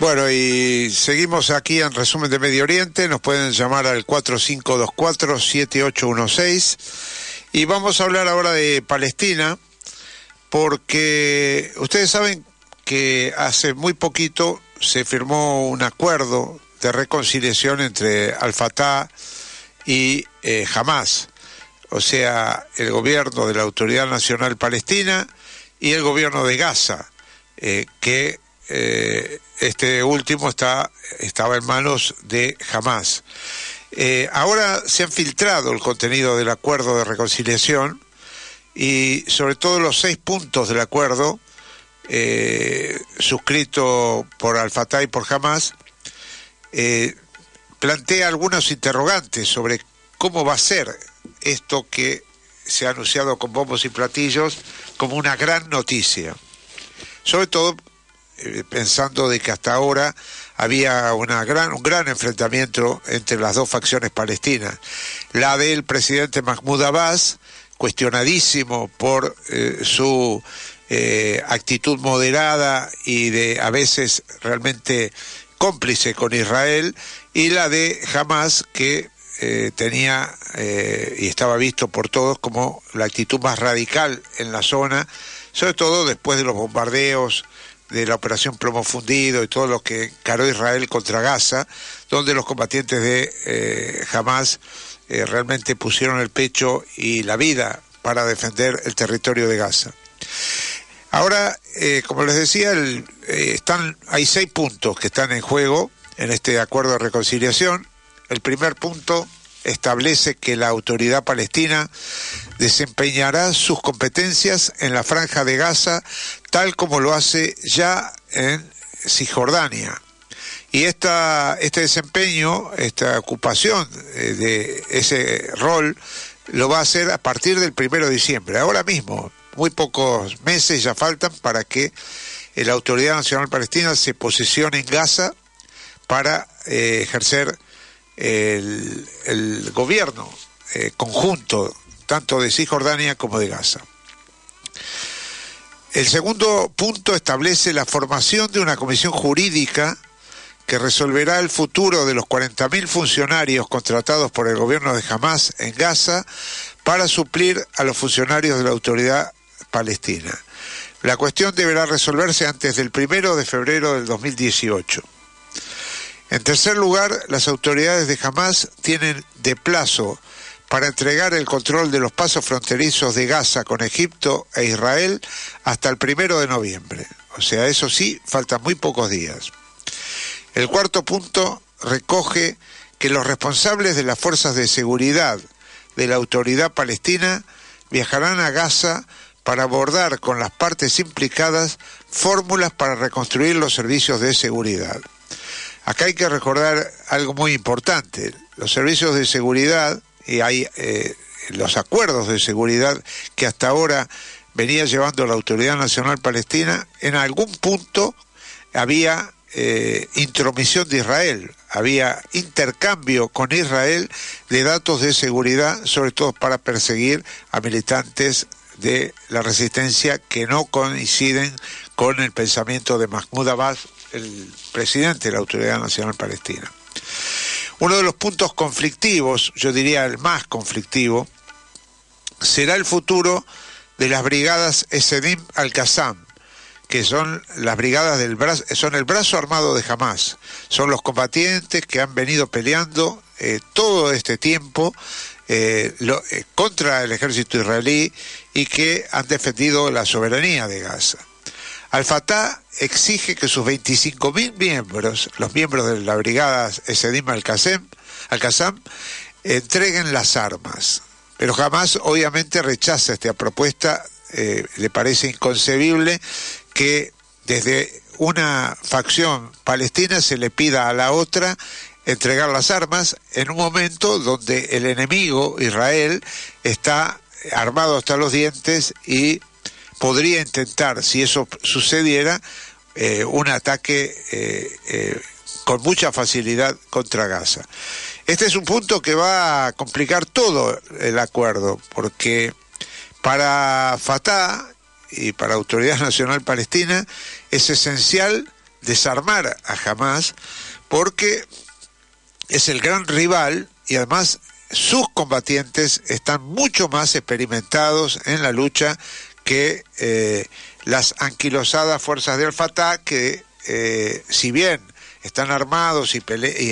Bueno, y seguimos aquí en resumen de Medio Oriente. Nos pueden llamar al 4524-7816. Y vamos a hablar ahora de Palestina, porque ustedes saben que hace muy poquito se firmó un acuerdo de reconciliación entre Al-Fatah y eh, Hamas o sea, el gobierno de la Autoridad Nacional Palestina y el gobierno de Gaza, eh, que eh, este último está, estaba en manos de Hamas. Eh, ahora se han filtrado el contenido del acuerdo de reconciliación y sobre todo los seis puntos del acuerdo suscrito por Al-Fatah y por Hamas plantea algunos interrogantes sobre cómo va a ser esto que se ha anunciado con bombos y platillos como una gran noticia. Sobre todo eh, pensando de que hasta ahora había un gran enfrentamiento entre las dos facciones palestinas. La del presidente Mahmoud Abbas, cuestionadísimo por eh, su eh, actitud moderada y de a veces realmente cómplice con Israel, y la de Hamas, que eh, tenía eh, y estaba visto por todos como la actitud más radical en la zona, sobre todo después de los bombardeos de la operación Plomo Fundido y todo lo que encaró Israel contra Gaza, donde los combatientes de eh, Hamas realmente pusieron el pecho y la vida para defender el territorio de Gaza. Ahora, como les decía, están, hay seis puntos que están en juego en este acuerdo de reconciliación. El primer punto establece que la autoridad palestina desempeñará sus competencias en la franja de Gaza tal como lo hace ya en Cisjordania. Y esta, este desempeño, esta ocupación eh, de ese rol, lo va a hacer a partir del primero de diciembre. Ahora mismo, muy pocos meses ya faltan para que la Autoridad Nacional Palestina se posicione en Gaza para eh, ejercer el, gobierno eh, conjunto, tanto de Cisjordania como de Gaza. El segundo punto establece la formación de una comisión jurídica que resolverá el futuro de los 40.000 funcionarios contratados por el gobierno de Hamas en Gaza para suplir a los funcionarios de la autoridad palestina. La cuestión deberá resolverse antes del primero de febrero del 2018. En tercer lugar, las autoridades de Hamas tienen de plazo para entregar el control de los pasos fronterizos de Gaza con Egipto e Israel hasta el primero de noviembre. O sea, eso sí, faltan muy pocos días. El cuarto punto recoge que los responsables de las fuerzas de seguridad de la autoridad palestina viajarán a Gaza para abordar con las partes implicadas fórmulas para reconstruir los servicios de seguridad. Acá hay que recordar algo muy importante. Los servicios de seguridad y hay eh, los acuerdos de seguridad que hasta ahora venía llevando la Autoridad Nacional Palestina, en algún punto había eh, intromisión de Israel, había intercambio con Israel de datos de seguridad, sobre todo para perseguir a militantes de la resistencia que no coinciden con el pensamiento de Mahmoud Abbas el presidente de la Autoridad Nacional Palestina. Uno de los puntos conflictivos, yo diría el más conflictivo, será el futuro de las brigadas Esedim al-Qassam, que son las brigadas del brazo, son el brazo armado de Hamas, son los combatientes que han venido peleando eh, todo este tiempo eh, eh, contra el ejército israelí y que han defendido la soberanía de Gaza. Al-Fatah exige que sus 25.000 miembros, los miembros de la brigada Esedim Al-Qassam, entreguen las armas. Pero jamás obviamente rechaza esta propuesta, eh, le parece inconcebible que desde una facción palestina se le pida a la otra entregar las armas en un momento donde el enemigo, Israel, está armado hasta los dientes y podría intentar, si eso sucediera, eh, un ataque eh, eh, con mucha facilidad contra Gaza. Este es un punto que va a complicar todo el acuerdo, porque para Fatah y para Autoridad Nacional Palestina es esencial desarmar a Hamas porque es el gran rival y además sus combatientes están mucho más experimentados en la lucha que eh, las anquilosadas fuerzas del Fatah que eh, si bien están armados y,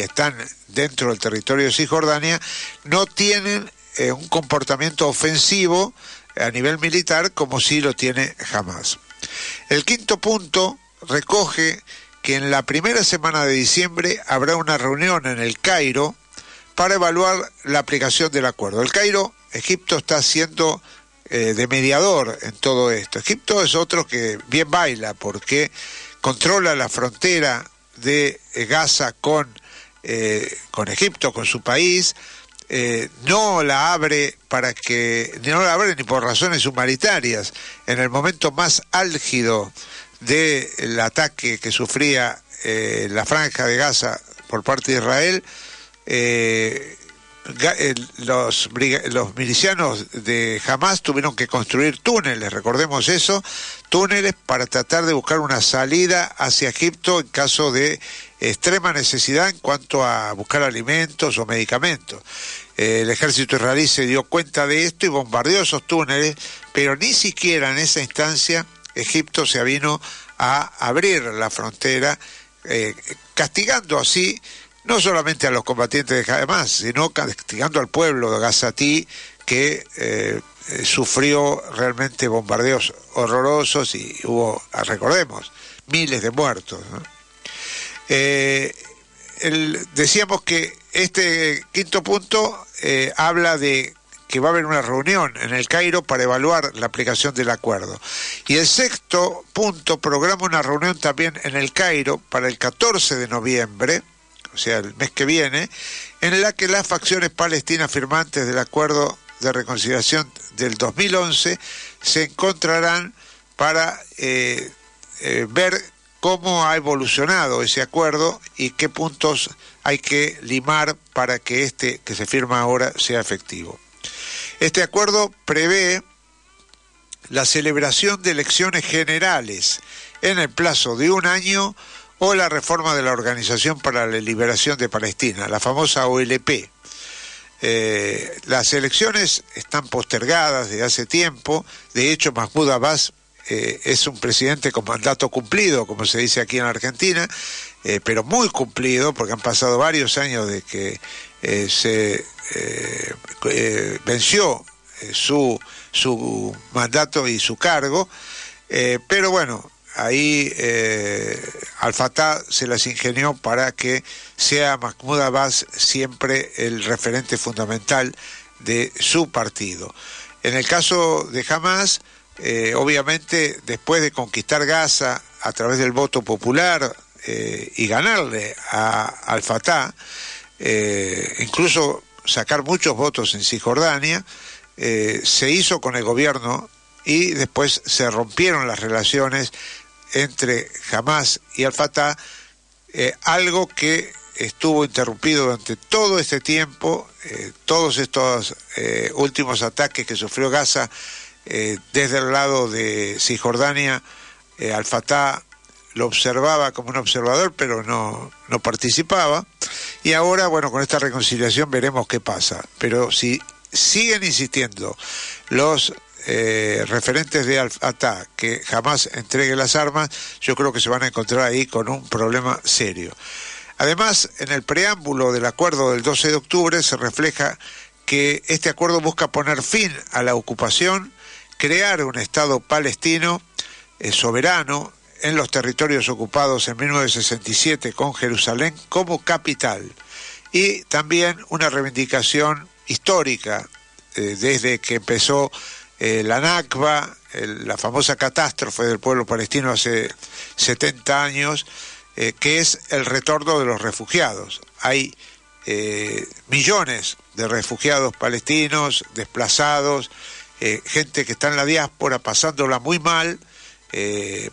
están dentro del territorio de Cisjordania, no tienen eh, un comportamiento ofensivo a nivel militar como sí lo tiene Hamas. El quinto punto recoge que en la primera semana de diciembre habrá una reunión en el Cairo para evaluar la aplicación del acuerdo. El Cairo, Egipto está siendo eh, de mediador en todo esto. Egipto es otro que bien baila porque controla la frontera de Gaza con, eh, con Egipto, con su país, eh, no la abre para que no la abre ni por razones humanitarias en el momento más álgido del ataque que sufría eh, la franja de Gaza por parte de Israel eh, los, los milicianos de Hamas tuvieron que construir túneles, recordemos eso, túneles para tratar de buscar una salida hacia Egipto en caso de extrema necesidad en cuanto a buscar alimentos o medicamentos. Eh, el ejército israelí se dio cuenta de esto y bombardeó esos túneles, pero ni siquiera en esa instancia Egipto se vino a abrir la frontera, eh, castigando así no solamente a los combatientes de Hamas, sino castigando al pueblo de Gazatí que eh, sufrió realmente bombardeos horrorosos y hubo, recordemos, miles de muertos. decíamos que este quinto punto eh, habla de que va a haber una reunión en el Cairo para evaluar la aplicación del acuerdo. Y el sexto punto programa una reunión también en el Cairo para el 14 de noviembre, o sea, el mes que viene, en la que las facciones palestinas firmantes del acuerdo de reconciliación del 2011 se encontrarán para eh, eh, ver cómo ha evolucionado ese acuerdo y qué puntos hay que limar para que este que se firma ahora sea efectivo. Este acuerdo prevé la celebración de elecciones generales en el plazo de un año o la reforma de la Organización para la Liberación de Palestina, la famosa OLP. Eh, las elecciones están postergadas desde hace tiempo, de hecho Mahmoud Abbas eh, es un presidente con mandato cumplido, como se dice aquí en Argentina, eh, pero muy cumplido, porque han pasado varios años de que se venció su, su mandato y su cargo, pero bueno, ahí Al Fatah se las ingenió para que sea Mahmoud Abbas siempre el referente fundamental de su partido. En el caso de Hamas, eh, obviamente después de conquistar Gaza a través del voto popular eh, y ganarle a, al Fatah, eh, incluso sacar muchos votos en Cisjordania, se hizo con el gobierno y después se rompieron las relaciones entre Hamas y al Fatah, algo que estuvo interrumpido durante todo este tiempo, todos estos últimos ataques que sufrió Gaza eh, desde el lado de Cisjordania, eh, Al-Fatah lo observaba como un observador, pero no, no participaba. Y ahora, bueno, con esta reconciliación veremos qué pasa. Pero si siguen insistiendo los eh, referentes de Al-Fatah que jamás entregue las armas, yo creo que se van a encontrar ahí con un problema serio. Además, en el preámbulo del acuerdo del 12 de octubre se refleja que este acuerdo busca poner fin a la ocupación crear un Estado palestino eh, soberano en los territorios ocupados en 1967 con Jerusalén como capital y también una reivindicación histórica eh, desde que empezó eh, la Nakba, la famosa catástrofe del pueblo palestino hace 70 años, eh, que es el retorno de los refugiados. Hay millones de refugiados palestinos desplazados, gente que está en la diáspora pasándola muy mal,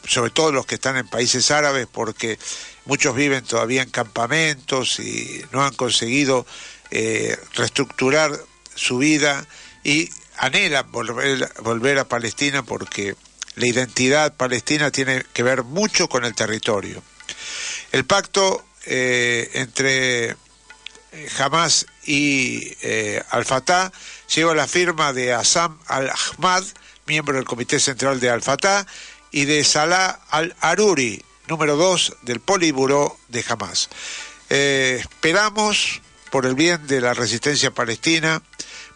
sobre todo los que están en países árabes, porque muchos viven todavía en campamentos y no han conseguido reestructurar su vida y anhela volver, volver a Palestina porque la identidad palestina tiene que ver mucho con el territorio. El pacto eh, entre eh, Hamas y eh, Al-Fatah lleva la firma de Assam al-Ahmad, miembro del Comité Central de Al-Fatah, y de Salah al-Aruri, número dos del Poliburó de Hamas. esperamos, por el bien de la resistencia palestina,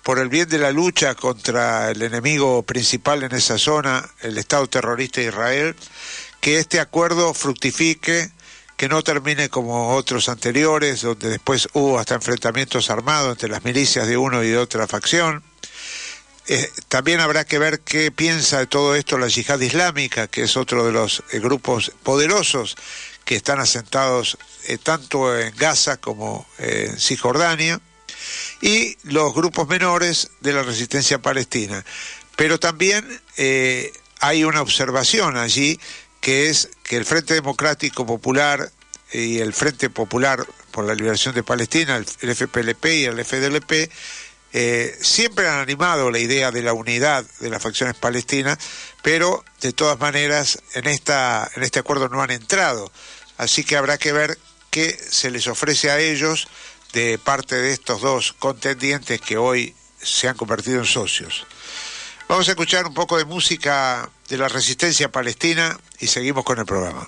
por el bien de la lucha contra el enemigo principal en esa zona, el Estado terrorista de Israel, que este acuerdo fructifique, que no termine como otros anteriores, donde después hubo hasta enfrentamientos armados entre las milicias de uno y de otra facción. Eh, también habrá que ver qué piensa de todo esto la yihad islámica, que es otro de los eh, grupos poderosos que están asentados eh, tanto en Gaza como en Cisjordania y los grupos menores de la resistencia palestina. Pero también eh, hay una observación allí que es que el Frente Democrático Popular y el Frente Popular por la Liberación de Palestina, el FPLP y el FDLP, eh, siempre han animado la idea de la unidad de las facciones palestinas, pero de todas maneras en, esta, en este acuerdo no han entrado. Así que habrá que ver qué se les ofrece a ellos de parte de estos dos contendientes que hoy se han convertido en socios. Vamos a escuchar un poco de música de la resistencia palestina y seguimos con el programa.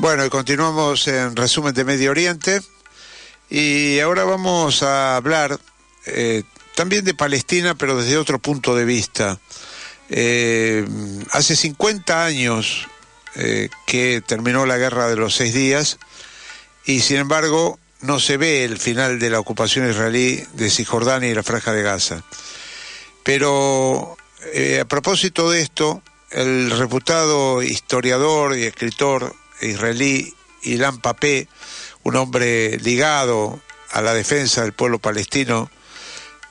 Bueno, y continuamos en resumen de Medio Oriente y ahora vamos a hablar eh, también de Palestina, pero desde otro punto de vista. Eh, hace 50 años eh, que terminó la guerra de los seis días y sin embargo no se ve el final de la ocupación israelí de Cisjordania y la Franja de Gaza. Pero a propósito de esto, el reputado historiador y escritor israelí Ilan Papé, un hombre ligado a la defensa del pueblo palestino,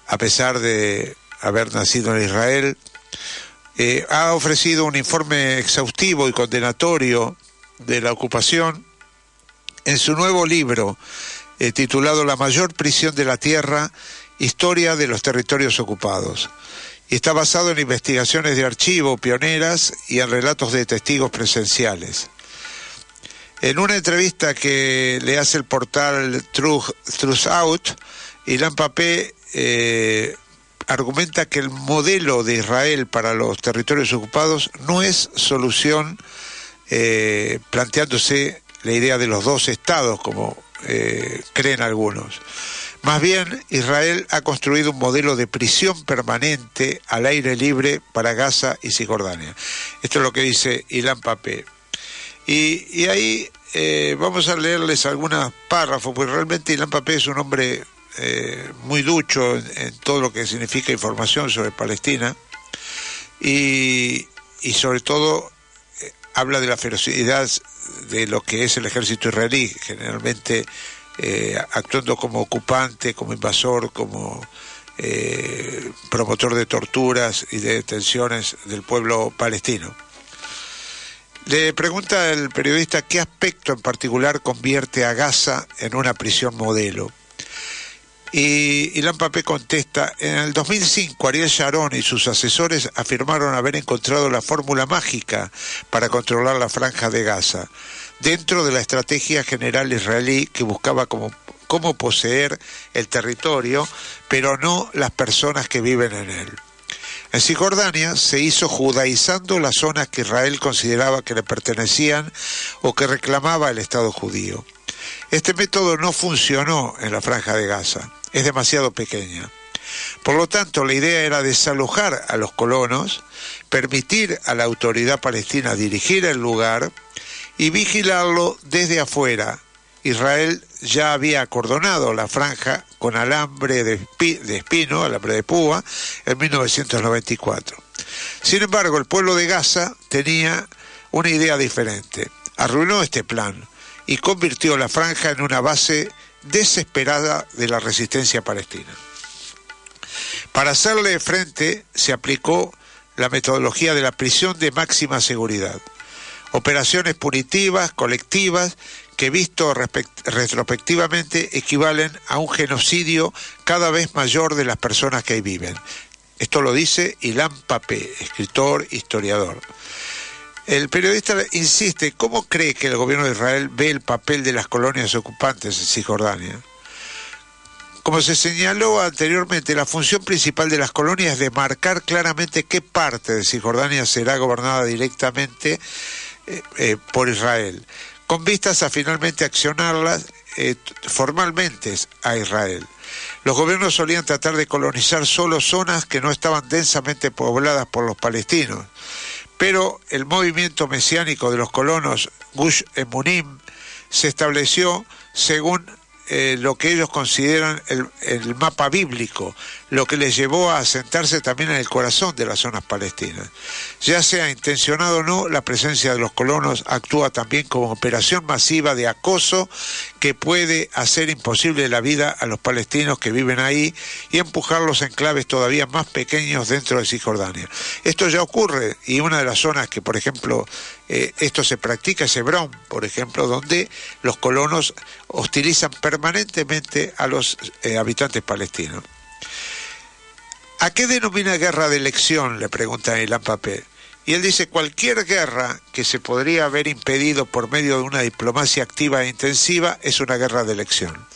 a pesar de haber nacido en Israel, eh, ha ofrecido un informe exhaustivo y condenatorio de la ocupación en su nuevo libro eh, titulado La mayor prisión de la tierra, historia de los territorios ocupados. Y está basado en investigaciones de archivo pioneras y en relatos de testigos presenciales. En una entrevista que le hace el portal Truth, Out, Ilan Papé eh, argumenta que el modelo de Israel para los territorios ocupados no es solución eh, planteándose la idea de los dos estados, como eh, creen algunos. Más bien, Israel ha construido un modelo de prisión permanente al aire libre para Gaza y Cisjordania. Esto es lo que dice Ilan Papé. Y, ahí eh, vamos a leerles algunos párrafos, porque realmente Ilan Papé es un hombre eh, muy ducho en, todo lo que significa información sobre Palestina y, sobre todo eh, habla de la ferocidad de lo que es el ejército israelí, generalmente actuando como ocupante, como invasor, como promotor de torturas y de detenciones del pueblo palestino. Le pregunta el periodista qué aspecto en particular convierte a Gaza en una prisión modelo. Y Ilan Papé contesta, en el 2005 Ariel Sharon y sus asesores afirmaron haber encontrado la fórmula mágica para controlar la franja de Gaza, dentro de la estrategia general israelí que buscaba cómo poseer el territorio, pero no las personas que viven en él. En Cisjordania se hizo judaizando las zonas que Israel consideraba que le pertenecían o que reclamaba el Estado judío. Este método no funcionó en la franja de Gaza, es demasiado pequeña. Por lo tanto, la idea era desalojar a los colonos, permitir a la autoridad palestina dirigir el lugar y vigilarlo desde afuera. Israel ya había acordonado la franja con alambre de, espino, alambre de púa, en 1994. Sin embargo, el pueblo de Gaza tenía una idea diferente. Arruinó este plan y convirtió la franja en una base desesperada de la resistencia palestina. Para hacerle frente se aplicó la metodología de la prisión de máxima seguridad. Operaciones punitivas, colectivas, que visto retrospectivamente equivalen a un genocidio cada vez mayor de las personas que ahí viven. Esto lo dice Ilan Papé, escritor, historiador. El periodista insiste, ¿cómo cree que el gobierno de Israel ve el papel de las colonias ocupantes en Cisjordania? Como se señaló anteriormente, la función principal de las colonias es demarcar claramente qué parte de Cisjordania será gobernada directamente eh, eh, por Israel con vistas a finalmente accionarlas eh, formalmente a Israel. Los gobiernos solían tratar de colonizar solo zonas que no estaban densamente pobladas por los palestinos, pero el movimiento mesiánico de los colonos Gush Emunim se estableció según eh, lo que ellos consideran el, el, mapa bíblico, lo que les llevó a asentarse también en el corazón de las zonas palestinas. Ya sea intencionado o no, la presencia de los colonos actúa también como operación masiva de acoso que puede hacer imposible la vida a los palestinos que viven ahí y empujarlos en claves todavía más pequeños dentro de Cisjordania. Esto ya ocurre y una de las zonas que, por ejemplo, eh, esto se practica es Hebrón, por ejemplo, donde los colonos hostilizan permanentemente a los eh, habitantes palestinos. ¿A qué denomina guerra de elección? le pregunta Ilan Papé. Y él dice, cualquier guerra que se podría haber impedido por medio de una diplomacia activa e intensiva es una guerra de elección.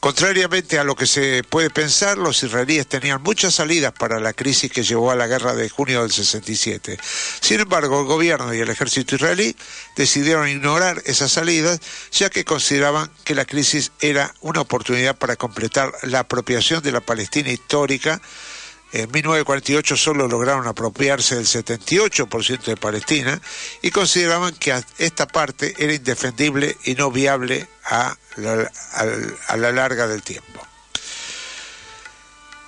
Contrariamente a lo que se puede pensar, los israelíes tenían muchas salidas para la crisis que llevó a la guerra de junio del 67. Sin embargo, el gobierno y el ejército israelí decidieron ignorar esas salidas, ya que consideraban que la crisis era una oportunidad para completar la apropiación de la Palestina histórica en 1948 solo lograron apropiarse del 78% de Palestina y consideraban que esta parte era indefendible y no viable a la, larga del tiempo.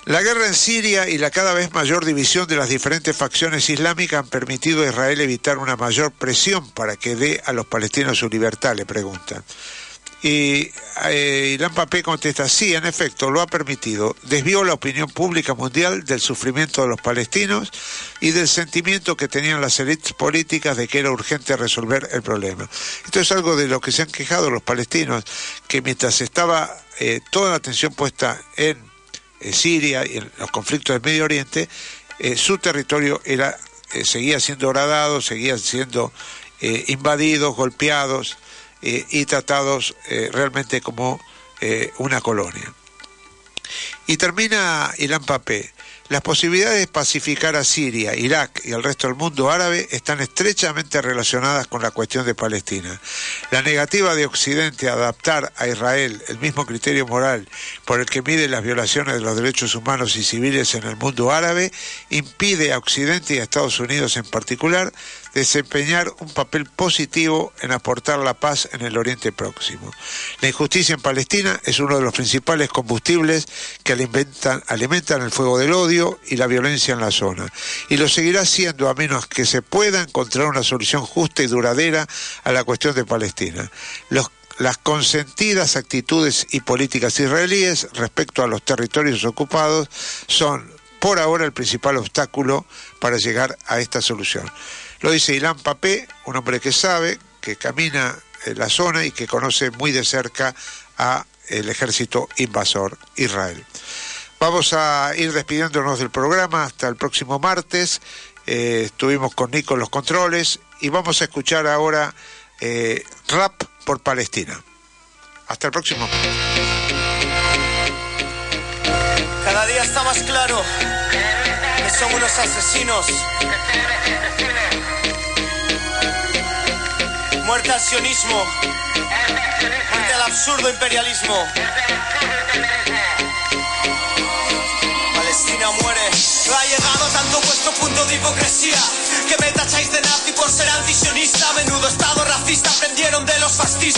La guerra en Siria y la cada vez mayor división de las diferentes facciones islámicas han permitido a Israel evitar una mayor presión para que dé a los palestinos su libertad, le preguntan. Y eh, Irán Papé contesta, sí, en efecto, lo ha permitido. Desvió la opinión pública mundial del sufrimiento de los palestinos y del sentimiento que tenían las élites políticas de que era urgente resolver el problema. Esto es algo de lo que se han quejado los palestinos, que mientras estaba eh, toda la atención puesta en eh, Siria y en los conflictos del Medio Oriente, eh, su territorio era, seguía siendo horadado, seguía siendo invadidos, golpeados, eh, y tratados eh, realmente como eh, una colonia. Y termina Ilan Papé. Las posibilidades de pacificar a Siria, Irak y al resto del mundo árabe están estrechamente relacionadas con la cuestión de Palestina. La negativa de Occidente a adaptar a Israel el mismo criterio moral por el que mide las violaciones de los derechos humanos y civiles en el mundo árabe impide a Occidente y a Estados Unidos en particular desempeñar un papel positivo en aportar la paz en el Oriente Próximo. La injusticia en Palestina es uno de los principales combustibles que alimentan, el fuego del odio y la violencia en la zona, y lo seguirá siendo a menos que se pueda encontrar una solución justa y duradera a la cuestión de Palestina. las consentidas actitudes y políticas israelíes respecto a los territorios ocupados son por ahora el principal obstáculo para llegar a esta solución. Lo dice Ilan Papé, un hombre que sabe, que camina en la zona y que conoce muy de cerca a el ejército invasor Israel. Vamos a ir despidiéndonos del programa hasta el próximo martes. Eh, estuvimos con Nico en los controles y vamos a escuchar ahora eh, rap por Palestina. Hasta el próximo. Cada día está más claro que son unos asesinos Muerte al sionismo. Muerte al absurdo imperialismo. Palestina muere. No ha llegado tanto vuestro punto de hipocresía. Que me tacháis de nazi por ser antisionista. Menudo estado racista aprendieron de los fascistas.